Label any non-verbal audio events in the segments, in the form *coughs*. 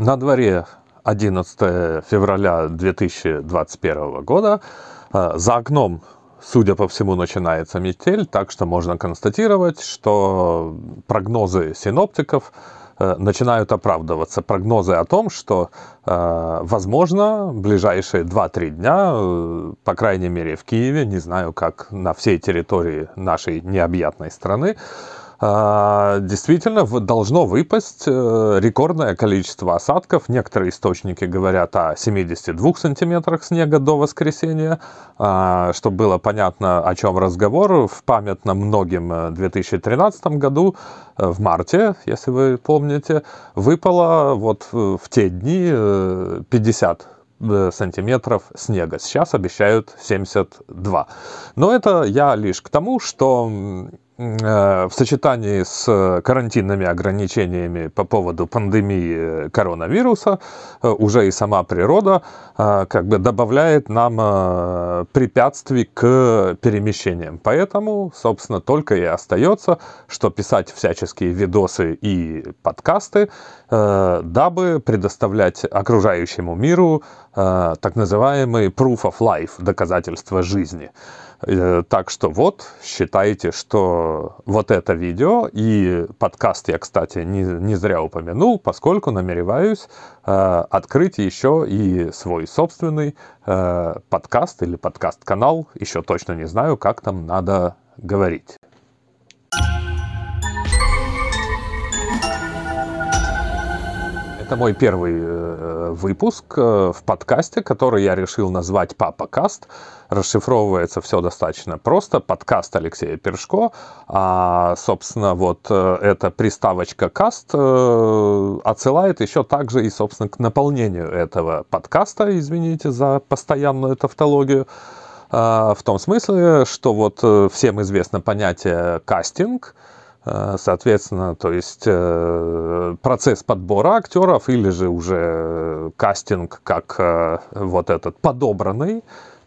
На дворе 11 февраля 2021 года. А, за окном, судя по всему, начинается метель, так что можно констатировать, что прогнозы синоптиков э, начинают оправдываться. Прогнозы о том, что, э, возможно, ближайшие 2-3 дня, э, по крайней мере в Киеве, не знаю, как на всей территории нашей необъятной страны, действительно должно выпасть э, рекордное количество осадков. Некоторые источники говорят о 72 сантиметрах снега до воскресенья. А, чтобы было понятно, о чем разговор, в памятном многим 2013 э, году, э, в марте, если вы помните, выпало вот в те дни 50 сантиметров снега. Сейчас обещают 72. Но это я лишь к тому, что в сочетании с карантинными ограничениями по поводу пандемии коронавируса э, уже и сама природа э, как бы добавляет нам препятствий к перемещениям. Поэтому, собственно, только и остается, что писать всяческие видосы и подкасты, дабы предоставлять окружающему миру так называемый proof of life, доказательства жизни. Э, так что вот, считайте, что вот это видео и подкаст я, кстати, не, не зря упомянул, поскольку намереваюсь э, открыть еще и свой собственный э, подкаст или подкаст-канал, еще точно не знаю, как там надо говорить. Это мой первый э, выпуск э, в подкасте, который я решил назвать «Папа Каст». Расшифровывается все достаточно просто. Подкаст Алексея Першко. А, собственно, вот э, эта приставочка «каст» отсылает еще также и, собственно, к наполнению этого подкаста, извините за постоянную тавтологию, а, в том смысле, что вот всем известно понятие «кастинг», соответственно, то есть э, процесс подбора актеров или же уже кастинг как э, вот этот подобранный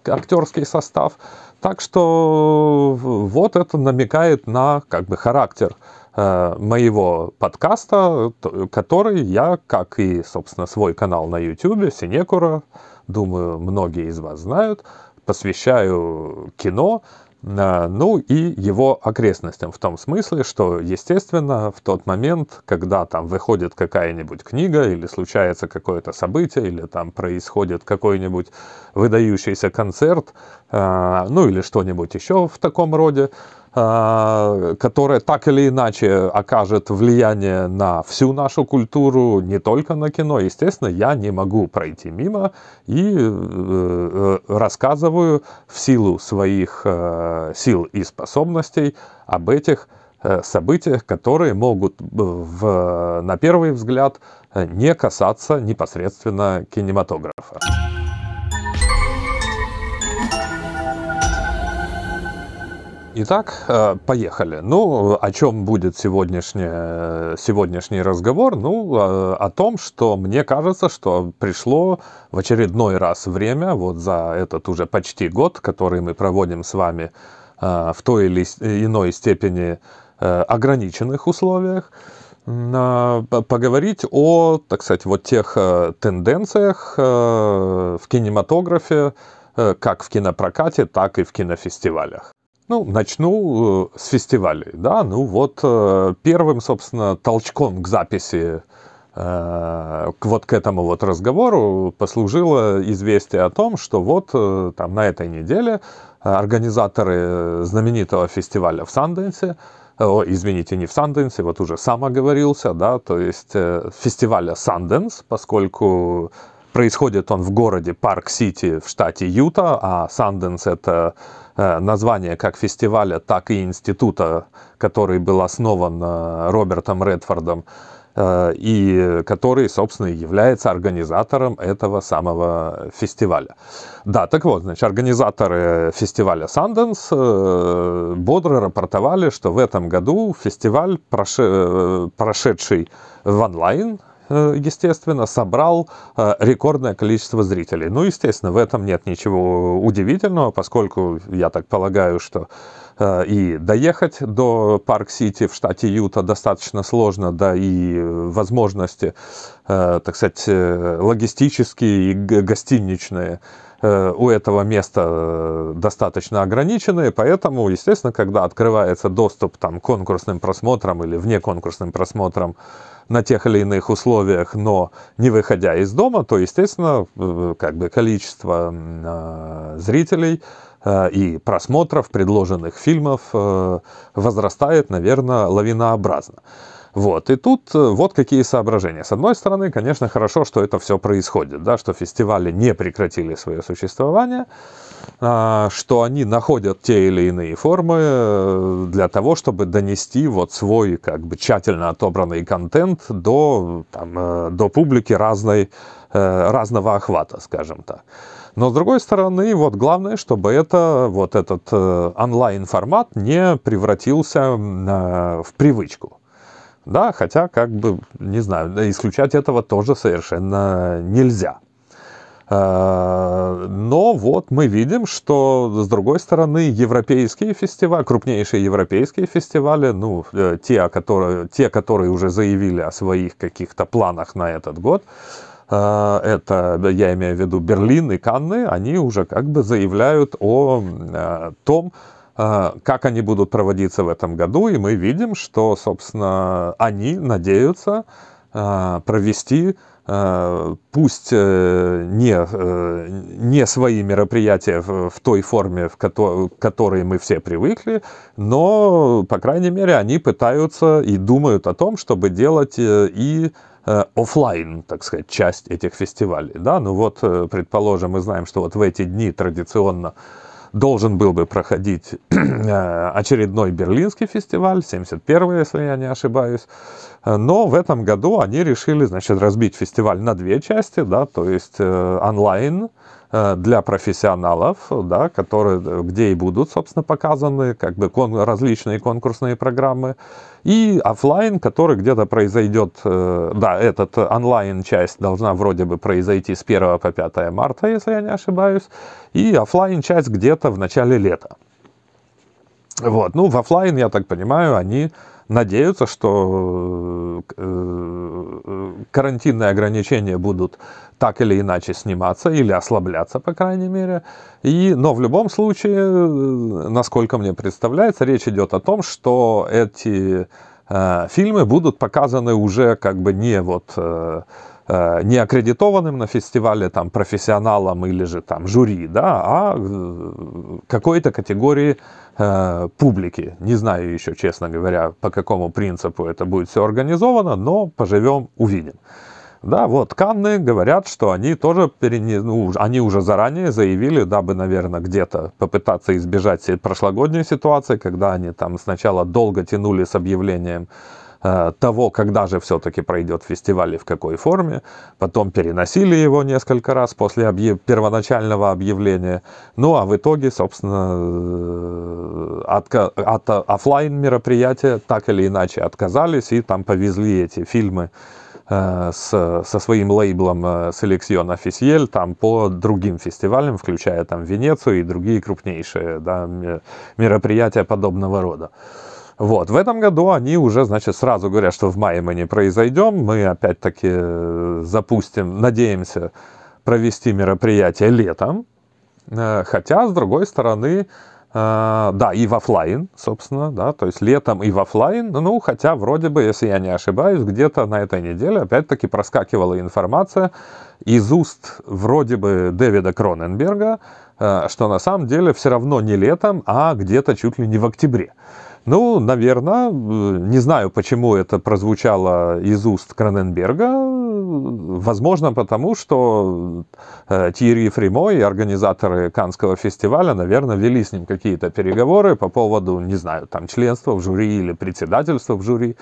актерский состав. Так что вот это намекает на как бы характер моего подкаста, который я, как и, собственно, свой канал на YouTube, Синекура, думаю, многие из вас знают, посвящаю кино, ну и его окрестностям, в том смысле, что, естественно, в тот момент, когда там выходит какая-нибудь книга или случается какое-то событие, или там происходит какой-нибудь выдающийся концерт, а, ну или что-нибудь еще в таком роде, а, которое так или иначе окажет влияние на всю нашу культуру, не только на кино. Естественно, я не могу пройти мимо и э, э, рассказываю в силу своих э, сил и способностей об этих событиях, которые могут в, на первый взгляд не касаться непосредственно кинематографа. Итак, э, поехали. Ну, о чем будет сегодняшний, сегодняшний разговор? Ну, э, о том, что мне кажется, что пришло в очередной раз время, вот за этот уже почти год, который мы проводим с вами э, в той или иной степени ограниченных условиях, поговорить о, так сказать, вот тех тенденциях в кинематографе, как в кинопрокате, так и в кинофестивалях. Ну, начну э, с фестивалей, да, ну вот э, первым, собственно, толчком к записи э, к вот к этому вот разговору послужило известие о том, что вот там на этой неделе организаторы знаменитого фестиваля в Санденсе, о, извините, не в Санденсе, вот уже сам оговорился, да, то есть фестиваля Санденс, поскольку происходит он в городе Парк-Сити в штате Юта, а Санденс это Э, название как фестиваля, так и института, который был основан э, Робертом Редфордом, э, и который, собственно, является организатором этого самого фестиваля. Да, так вот, значит, организаторы фестиваля Sundance бодро рапортовали, что в этом году фестиваль, прошедший в онлайн естественно, собрал э, рекордное количество зрителей. Ну, естественно, в этом нет ничего удивительного, поскольку я так полагаю, что э, и доехать до Парк-Сити в штате Юта достаточно сложно, да и возможности, э, так сказать, логистические и гостиничные у этого места достаточно ограниченные, поэтому, естественно, когда открывается доступ там, к конкурсным просмотрам или вне конкурсным просмотрам на тех или иных условиях, но не выходя из дома, то, естественно, э, как бы количество э, зрителей э, и просмотров предложенных фильмов возрастает, наверное, лавинообразно. Вот, и тут вот какие соображения. С одной стороны, конечно, хорошо, что это все происходит, да, что фестивали не прекратили свое существование, а, что они находят те или иные формы э, для того, чтобы донести вот свой как бы тщательно отобранный контент до, там, э, до публики разной, э, разного охвата, скажем так. Но с другой стороны, вот главное, чтобы это, вот этот онлайн-формат не превратился в привычку. Да, хотя, как бы, не знаю, исключать этого тоже совершенно нельзя. Э, но вот мы видим, что с другой стороны европейские фестивали, крупнейшие европейские фестивали, ну, э, те, которые, те, которые уже заявили о своих каких-то планах на этот год, э, это, я имею в виду Берлин и Канны, они уже как бы заявляют о том, как они будут проводиться в этом году, и мы видим, что, собственно, они надеются провести Э, пусть э, не, э, не свои мероприятия в той форме, в которой мы все привыкли, но, по крайней мере, они пытаются и думают о том, чтобы делать и офлайн, так сказать, часть этих фестивалей. Да? Ну вот, предположим, мы знаем, что вот в эти дни традиционно должен был бы проходить *clears throat* очередной берлинский фестиваль, 71-й, если я не ошибаюсь. Но в этом году они решили, значит, разбить фестиваль на две части, да, то есть э, онлайн э, для профессионалов, да, которые, где и будут, собственно, показаны как бы кон, различные конкурсные программы, и офлайн, который где-то произойдет, э, да, этот онлайн-часть должна вроде бы произойти с 1 по 5 марта, если я не ошибаюсь, и офлайн часть где-то в начале лета. Вот, ну, в офлайн, я так понимаю, они надеются, что э, э, карантинные ограничения будут так или иначе сниматься или ослабляться, по крайней мере. И, но в любом случае, э, насколько мне представляется, речь идет о том, что эти э, фильмы будут показаны уже как бы не вот э, не аккредитованным на фестивале там профессионалам или же там жюри, да, а какой-то категории Э, публики. Не знаю еще, честно говоря, по какому принципу это будет все организовано, но поживем, увидим. Да, вот Канны говорят, что они тоже перене... ну, они уже заранее заявили, дабы, наверное, где-то попытаться избежать прошлогодней ситуации, когда они там сначала долго тянули с объявлением Э, того, когда же все-таки пройдет фестиваль и в какой форме. Потом переносили его несколько раз после объяв... первоначального объявления. Ну а в итоге, собственно, э, от, от офлайн мероприятия так или иначе отказались и там повезли эти фильмы с, со своим лейблом Selection Officiel там по другим фестивалям, включая там Венецию и другие крупнейшие да, мероприятия подобного рода. Вот. В этом году они уже, значит, сразу говорят, что в мае мы не произойдем. Мы опять-таки э, запустим, надеемся провести мероприятие летом. Э, хотя, с другой стороны, э, да, и в офлайн, собственно, да, то есть летом и в офлайн, ну, хотя вроде бы, если я не ошибаюсь, где-то на этой неделе опять-таки проскакивала информация из уст вроде бы Дэвида Кроненберга, что на самом деле все равно не летом, а где-то чуть ли не в октябре. Ну, наверное, не знаю, почему это прозвучало из уст Кроненберга. Возможно, потому что э, Тири Фримо и организаторы Канского фестиваля, наверное, вели с ним какие-то переговоры по поводу, не знаю, там, членства в жюри или председательства в жюри.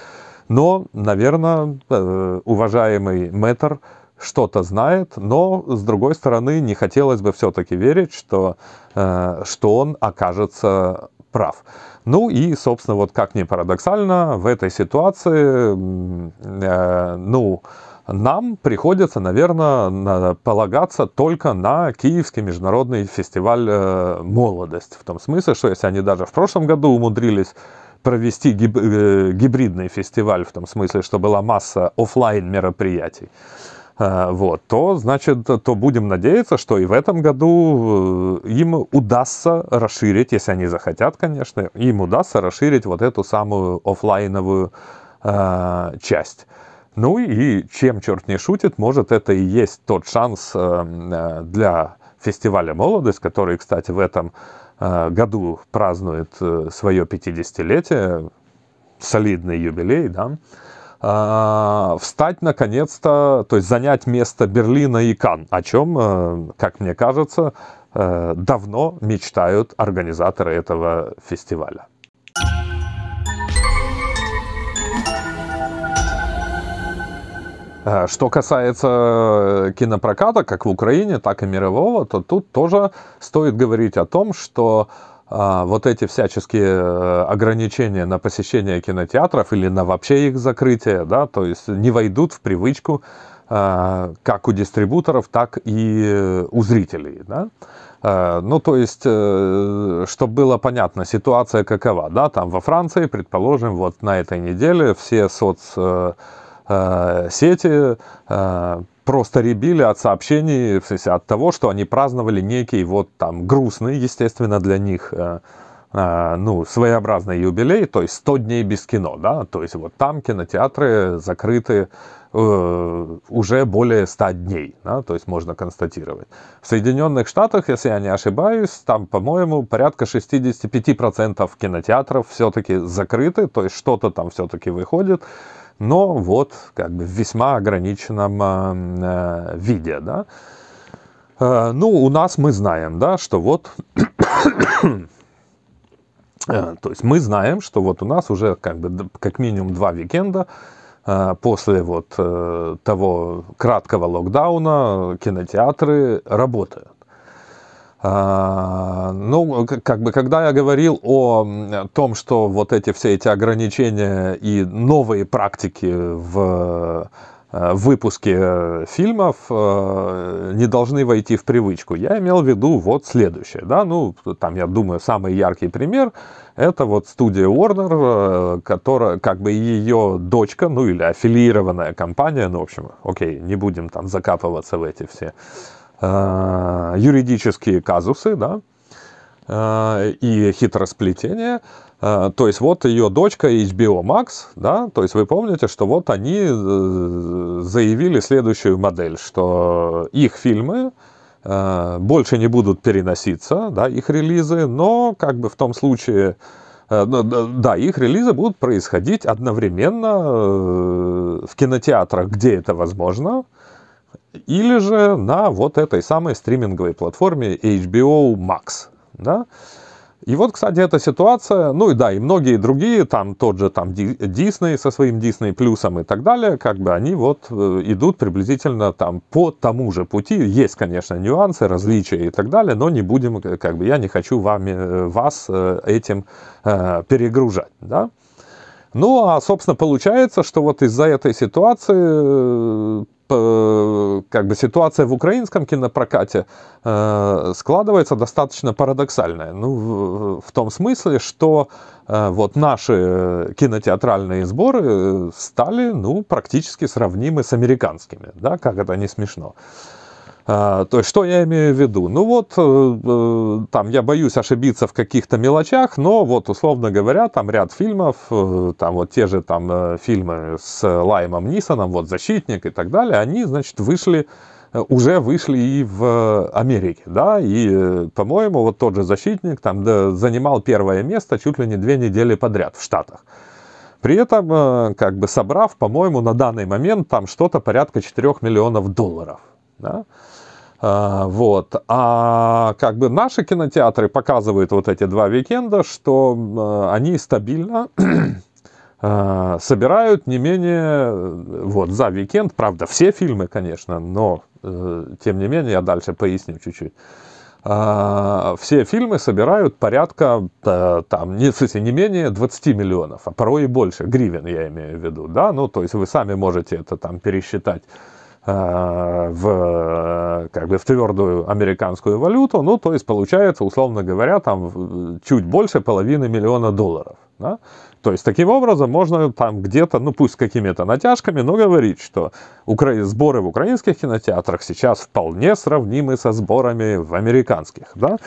Но, наверное, э, уважаемый мэтр что-то знает, но, с другой стороны, не хотелось бы все-таки верить, что, э, что он окажется прав. Ну и, собственно, вот как ни парадоксально, в этой ситуации, ну, нам приходится, наверное, полагаться только на Киевский международный фестиваль э, «Молодость». В том смысле, что если они даже в прошлом году умудрились провести гиб, э, гибридный фестиваль, в том смысле, что была масса офлайн мероприятий, э, вот, то, значит, то будем надеяться, что и в этом году им удастся расширить, если они захотят, конечно, им удастся расширить вот эту самую офлайновую э, часть. Ну и чем черт не шутит, может это и есть тот шанс э, э, для фестиваля «Молодость», который, кстати, в этом э, году празднует свое 50-летие, солидный юбилей, да, встать наконец-то, то есть занять место Берлина и Кан, о чем, как мне кажется, давно мечтают организаторы этого фестиваля. Что касается э, кинопроката, как в Украине, так и мирового, то тут тоже стоит говорить о том, что а, вот эти всяческие э, ограничения на посещение кинотеатров или на вообще их закрытие, да, то есть не войдут в привычку как у дистрибуторов, так и у зрителей. Да? Ну, то есть, чтобы было понятно, ситуация какова, да, там во Франции, предположим, вот на этой неделе все соц Э, сети э, просто ребили от сообщений, в смысле, от того, что они праздновали некий вот там грустный, естественно, для них э, ну, своеобразный юбилей, то есть 100 дней без кино, да, то есть вот там кинотеатры закрыты э, уже более 100 дней, да, то есть можно констатировать. В Соединенных Штатах, если я не ошибаюсь, там, по-моему, порядка 65% кинотеатров все-таки закрыты, то есть что-то там все-таки выходит, но вот как бы в весьма ограниченном э, виде, да. Э, ну, у нас мы знаем, да, что вот, *coughs* э, то есть мы знаем, что вот у нас уже как бы как минимум два викенда э, после вот э, того краткого локдауна кинотеатры работают. А, ну, как бы, когда я говорил о том, что вот эти все эти ограничения и новые практики в э, выпуске фильмов э, не должны войти в привычку. Я имел в виду вот следующее, да, ну, там, я думаю, самый яркий пример – это вот студия Warner, э, которая, как бы, ее дочка, ну, или аффилированная компания, ну, в общем, окей, не будем там закапываться в эти все Э, юридические казусы, да, э, и хитросплетения. Э, то есть вот ее дочка HBO Max, да, то есть вы помните, что вот они заявили следующую модель, что их фильмы больше не будут переноситься, да, их релизы, но как бы в том случае, да, их релизы будут происходить одновременно в кинотеатрах, где это возможно, или же на вот этой самой стриминговой платформе HBO Max. Да? И вот, кстати, эта ситуация, ну и да, и многие другие, там тот же там Disney со своим Disney плюсом и так далее, как бы они вот э, идут приблизительно там по тому же пути. Есть, конечно, нюансы, различия и так далее, но не будем, э, как бы я не хочу вами, э, вас этим э, перегружать, да. Ну, а, собственно, получается, что вот из-за этой ситуации как бы ситуация в украинском кинопрокате э, складывается достаточно парадоксальная. Ну, в, том смысле, что э, вот наши кинотеатральные сборы стали, ну, практически сравнимы с американскими, да, как это не смешно. То есть, что я имею в виду? Ну вот, э, э, там, я боюсь ошибиться в каких-то мелочах, но вот, условно говоря, там ряд фильмов, э, там вот те же там фильмы с Лаймом Нисоном, вот «Защитник» и так далее, они, значит, вышли, уже вышли и в Америке, да, и, по-моему, вот тот же «Защитник» там да, занимал первое место чуть ли не две недели подряд в Штатах. При этом, как бы собрав, по-моему, на данный момент там что-то порядка 4 миллионов долларов. Да? А, вот. А как бы наши кинотеатры показывают вот эти два викенда, что а, они стабильно *clears throat* а, собирают не менее, вот, за викенд, правда, все фильмы, конечно, но, э, тем не менее, я дальше поясню чуть-чуть. все фильмы собирают порядка, там, не, смысле, не менее 20 миллионов, а порой и больше, гривен я имею в виду, да, ну, то есть вы сами можете это там пересчитать в, как бы, в твердую американскую валюту, ну, то есть получается, условно говоря, там чуть больше половины миллиона долларов, да? То есть, таким образом, можно там где-то, ну пусть с какими-то натяжками, но говорить, что укра... сборы в украинских кинотеатрах сейчас вполне сравнимы со сборами в американских, да?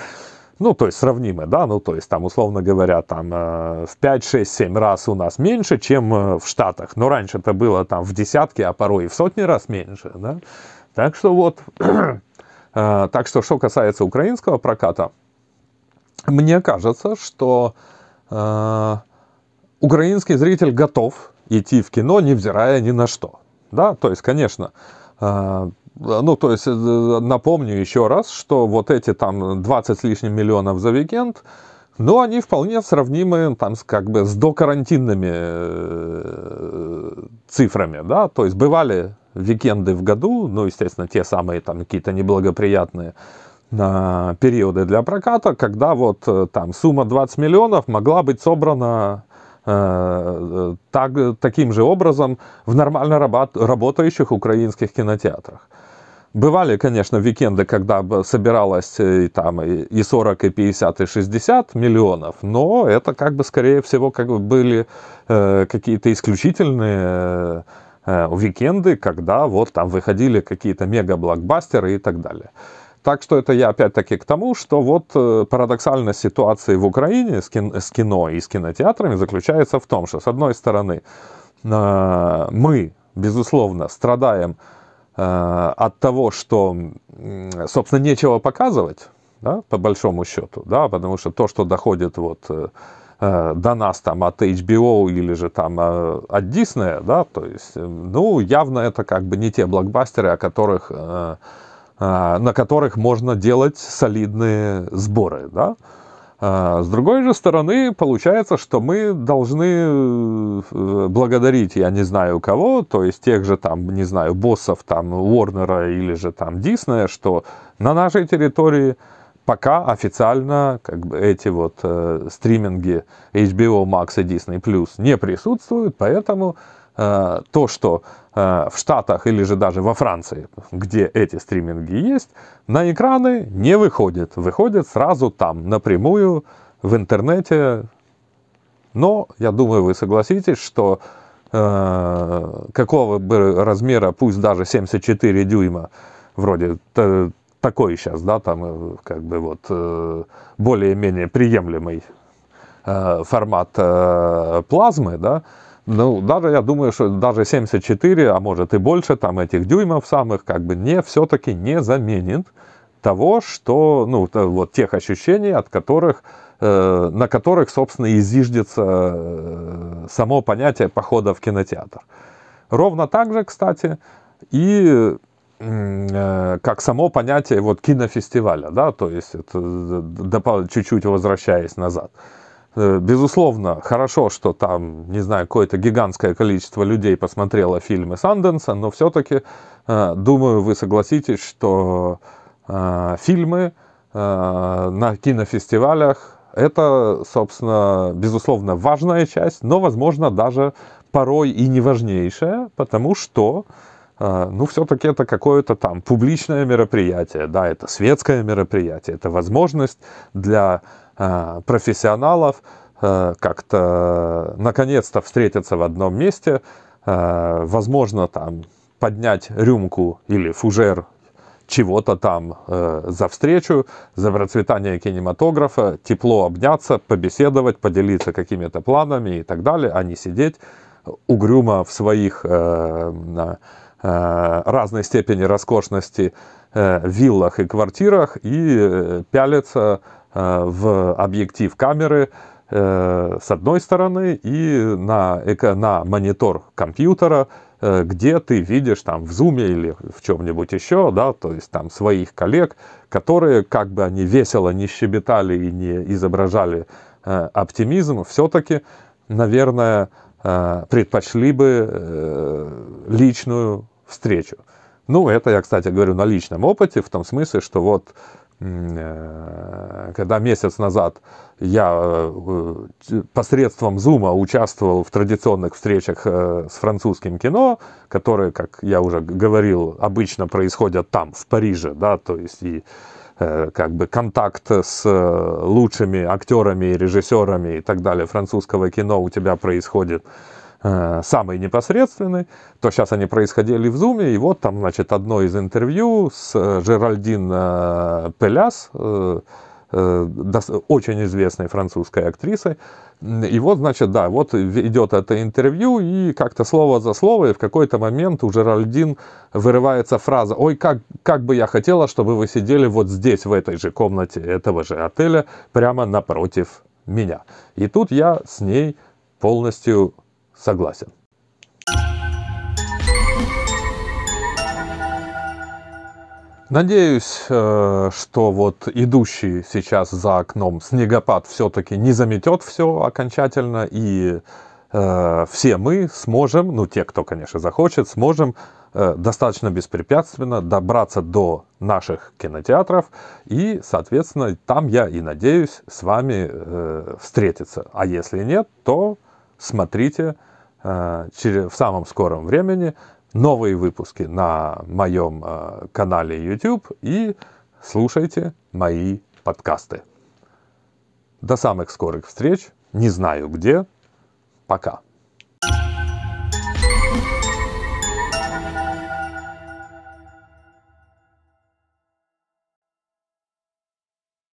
Ну, то есть сравнимы, да, ну, то есть там, условно говоря, там э, в 5, 6, 7 раз у нас меньше, чем э, в Штатах. Но раньше это было там в десятки, а порой и в сотни раз меньше, да. Так что вот, *clears throat* э, так что, что касается украинского проката, мне кажется, что э, украинский зритель готов идти в кино, невзирая ни на что. Да, то есть, конечно, э, ну, то есть, э, напомню еще раз, что вот эти там 20 с лишним миллионов за уикенд, ну, они вполне сравнимы там с, как бы с докарантинными э, цифрами, да, то есть бывали викенды в году, ну, естественно, те самые там какие-то неблагоприятные на периоды для проката, когда вот там сумма 20 миллионов могла быть собрана Э, так, таким же образом в нормально работающих украинских кинотеатрах. Бывали, конечно, викенды, когда собиралось и, там, и 40, и 50, и 60 миллионов, но это как бы, скорее всего, как бы были э, какие-то исключительные э, уикенды, когда вот там выходили какие-то мега-блокбастеры и так далее. Так что это я опять-таки к тому, что вот э, парадоксальность ситуации в Украине с, кино и с кинотеатрами заключается в том, что с одной стороны э, мы, безусловно, страдаем э, от того, что, собственно, нечего показывать, да, по большому счету, да, потому что то, что доходит вот до нас там от HBO или же там от Disney, да, то есть, ну, явно это как бы не те блокбастеры, о которых на которых можно делать солидные сборы. Да? А, с другой же стороны, получается, что мы должны э, благодарить, я не знаю кого, то есть тех же там, не знаю, боссов там Уорнера или же там Диснея, что на нашей территории пока официально как бы эти вот э, стриминги HBO Max и Disney Plus не присутствуют, поэтому то, что Э, в Штатах или же даже во Франции, где эти стриминги есть, на экраны не выходит. Выходит сразу там, напрямую, в интернете. Но, я думаю, вы согласитесь, что э, какого бы размера, пусть даже 74 дюйма, вроде такой сейчас, да, там э, как бы вот э, более-менее приемлемый э, формат э, плазмы, да, ну, даже я думаю, что даже 74, а может и больше там этих дюймов самых, как бы не, все-таки не заменит того, что, ну, вот тех ощущений, от которых, э, на которых, собственно, и зиждется э, само понятие похода в кинотеатр. Ровно так же, кстати, и э, как само понятие вот кинофестиваля, да, то есть это, чуть-чуть возвращаясь назад. Э, безусловно, хорошо, что там, не знаю, какое-то гигантское количество людей посмотрело фильмы Санденса, но все-таки, э, думаю, вы согласитесь, что э, фильмы на кинофестивалях это, собственно, безусловно, важная часть, но, возможно, даже порой и не важнейшая, потому что, ну, все-таки это какое-то там публичное мероприятие, да, это светское мероприятие, это возможность для профессионалов э, как-то наконец-то встретиться в одном месте, э, возможно, там поднять рюмку или фужер чего-то там за встречу, за процветание кинематографа, тепло обняться, побеседовать, поделиться какими-то планами и так далее, а не сидеть угрюмо в своих разной степени роскошности виллах и квартирах и пялиться Э, в объектив камеры э, с одной стороны и на, на монитор компьютера, э, где ты видишь там в зуме или в чем-нибудь еще, да, то есть там своих коллег, которые, как бы они весело не щебетали и не изображали оптимизм, все-таки, наверное, предпочли бы личную встречу. Ну, это я, кстати, говорю на личном опыте, в том смысле, что вот э, когда месяц назад я э, посредством Зума участвовал в традиционных встречах с французским кино, которые, как я уже говорил, обычно происходят там, в Париже, да, то есть и как бы контакт с лучшими актерами и режиссерами и так далее французского кино у тебя происходит Э, самый непосредственный, то сейчас они происходили в Зуме, и вот там, значит, одно из интервью с э, Жеральдин э, Пеляс, очень известной французской актрисой. И вот, значит, да, вот идет это интервью, и как-то слово за слово, и в какой-то момент у Жеральдин вырывается фраза «Ой, как, как бы я хотела, чтобы вы сидели вот здесь, в этой же комнате этого же отеля, прямо напротив меня». И тут я с ней полностью согласен. Надеюсь, э, что вот идущий сейчас за окном снегопад все-таки не заметет все окончательно, и э, все мы сможем, ну те, кто, конечно, захочет, сможем э, достаточно беспрепятственно добраться до наших кинотеатров, и, соответственно, там я и надеюсь с вами встретиться. А если нет, то смотрите э, в самом скором времени новые выпуски на моем э, канале YouTube и слушайте мои подкасты. До самых скорых встреч. Не знаю где. Пока.